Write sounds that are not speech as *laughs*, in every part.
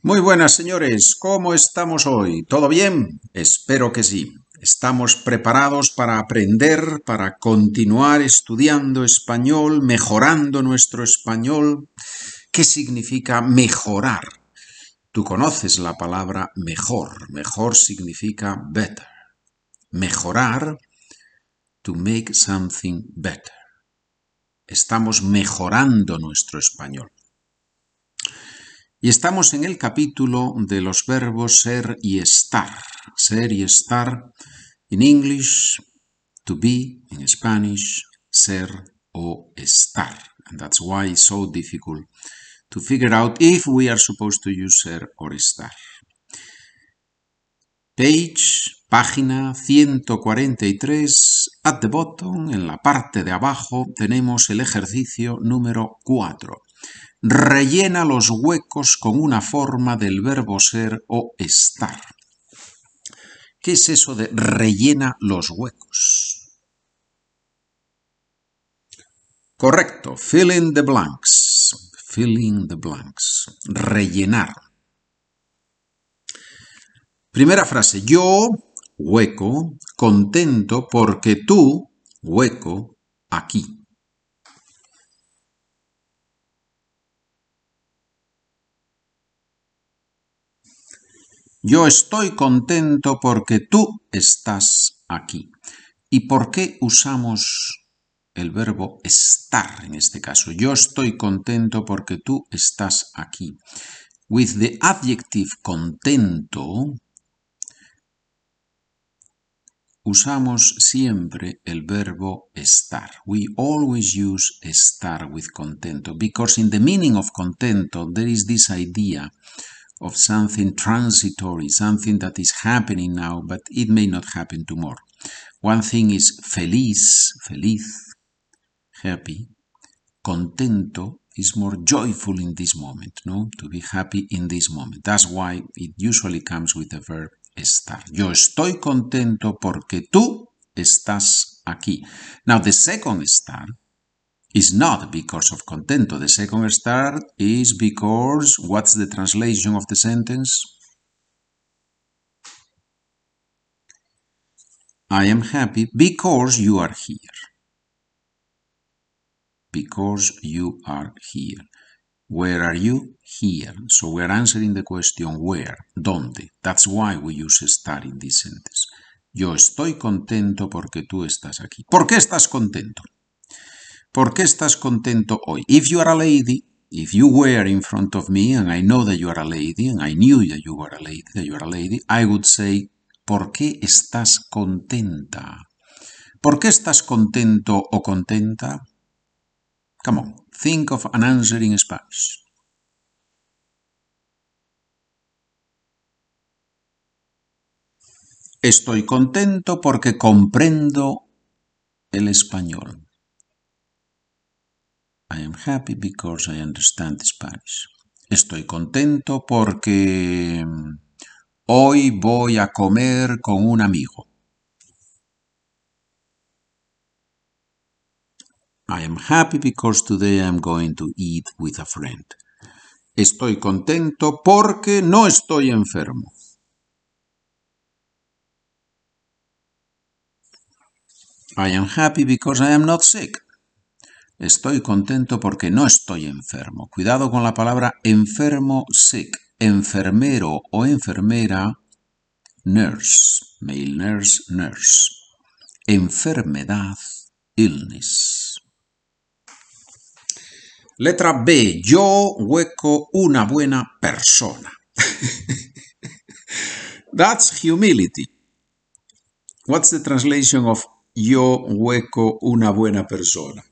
Muy buenas señores, ¿cómo estamos hoy? ¿Todo bien? Espero que sí. Estamos preparados para aprender, para continuar estudiando español, mejorando nuestro español. ¿Qué significa mejorar? Tú conoces la palabra mejor. Mejor significa better. Mejorar, to make something better. Estamos mejorando nuestro español. Y estamos en el capítulo de los verbos ser y estar. Ser y estar en English, to be, in Spanish, ser o estar. And that's why it's so difficult to figure out if we are supposed to use ser or estar. Page, página 143, at the bottom, en la parte de abajo, tenemos el ejercicio número 4 rellena los huecos con una forma del verbo ser o estar. ¿Qué es eso de rellena los huecos? Correcto, fill in the blanks. Fill in the blanks. Rellenar. Primera frase, yo, hueco, contento porque tú, hueco, aquí. Yo estoy contento porque tú estás aquí. ¿Y por qué usamos el verbo estar en este caso? Yo estoy contento porque tú estás aquí. With the adjective contento, usamos siempre el verbo estar. We always use estar with contento because in the meaning of contento there is this idea of something transitory, something that is happening now, but it may not happen tomorrow. One thing is feliz, feliz, happy. Contento is more joyful in this moment, no? To be happy in this moment. That's why it usually comes with the verb estar. Yo estoy contento porque tú estás aquí. Now, the second estar is not because of contento. The second start is because what's the translation of the sentence? I am happy because you are here. Because you are here. Where are you? Here. So we're answering the question where, ¿dónde? That's why we use estar in this sentence. Yo estoy contento porque tú estás aquí. ¿Por qué estás contento? ¿Por qué estás contento hoy? If you are a lady, if you were in front of me and I know that you are a lady and I knew that you were a lady, you are a lady, I would say, ¿por qué estás contenta? ¿Por qué estás contento o contenta? Come on, think of an answer in Spanish. Estoy contento porque comprendo el español. I am happy because I understand Spanish. Estoy contento porque mm, hoy voy a comer con un amigo. I am happy because today I am going to eat with a friend. Estoy contento porque no estoy enfermo. I am happy because I am not sick. Estoy contento porque no estoy enfermo. Cuidado con la palabra enfermo, sick. Enfermero o enfermera, nurse. Male nurse, nurse. Enfermedad, illness. Letra B. Yo hueco una buena persona. *laughs* That's humility. What's the translation of yo hueco una buena persona?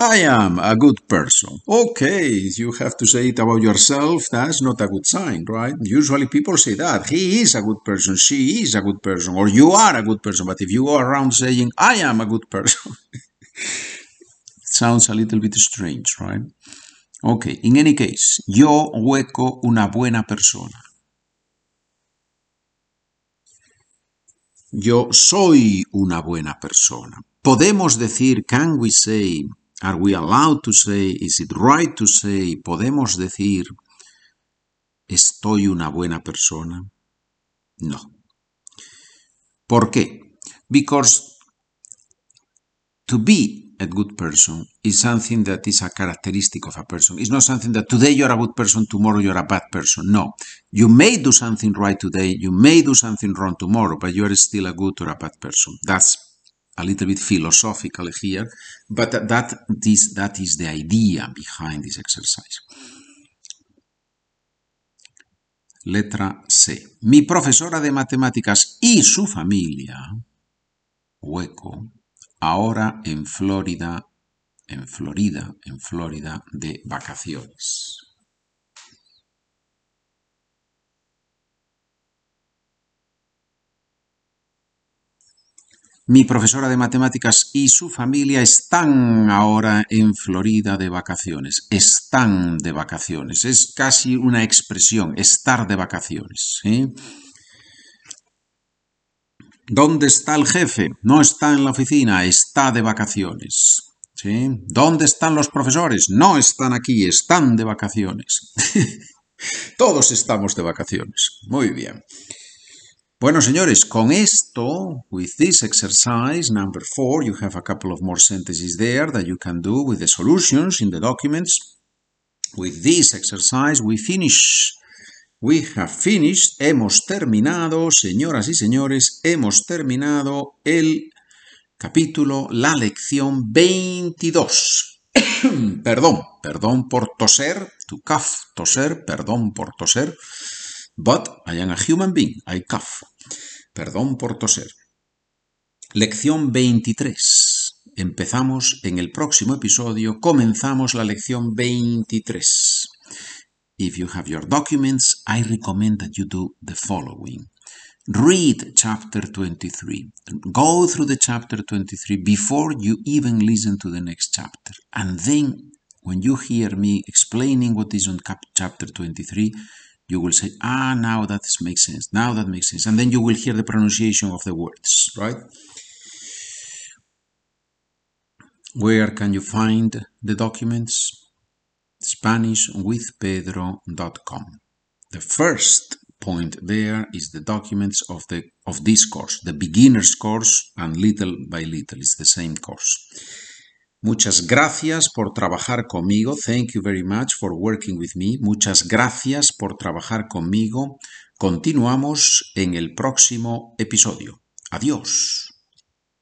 I am a good person. Okay, you have to say it about yourself. That's not a good sign, right? Usually people say that. He is a good person. She is a good person. Or you are a good person. But if you go around saying, I am a good person, it *laughs* sounds a little bit strange, right? Okay, in any case, yo hueco una buena persona. Yo soy una buena persona. Podemos decir, can we say, Are we allowed to say, is it right to say, podemos decir, estoy una buena persona? No. ¿Por qué? Because to be a good person is something that is a characteristic of a person. It's not something that today you're a good person, tomorrow you're a bad person. No. You may do something right today, you may do something wrong tomorrow, but you're still a good or a bad person. That's a little bit philosophical here, but that is, that is the idea behind this exercise. Letra C. Mi profesora de matemáticas y su familia, hueco, ahora en Florida, en Florida, en Florida de vacaciones. Mi profesora de matemáticas y su familia están ahora en Florida de vacaciones. Están de vacaciones. Es casi una expresión, estar de vacaciones. ¿Dónde está el jefe? No está en la oficina, está de vacaciones. ¿Dónde están los profesores? No están aquí, están de vacaciones. *laughs* Todos estamos de vacaciones. Muy bien. Bueno, señores, con esto, with this exercise, number four, you have a couple of more sentences there that you can do with the solutions in the documents. With this exercise, we finish. We have finished. Hemos terminado, señoras y señores, hemos terminado el capítulo, la lección 22. *coughs* perdón, perdón por toser, to cough, toser, perdón por toser. But I am a human being, I cough. Perdón por toser. Lección 23. Empezamos en el próximo episodio, comenzamos la lección 23. If you have your documents, I recommend that you do the following. Read chapter 23. Go through the chapter 23 before you even listen to the next chapter. And then, when you hear me explaining what is on chapter 23, you will say, ah, now that makes sense. Now that makes sense. And then you will hear the pronunciation of the words, right? Where can you find the documents? SpanishWithPedro.com. The first point there is the documents of the of this course, the beginner's course, and little by little, it's the same course. Muchas gracias por trabajar conmigo. Thank you very much for working with me. Muchas gracias por trabajar conmigo. Continuamos en el próximo episodio. Adiós.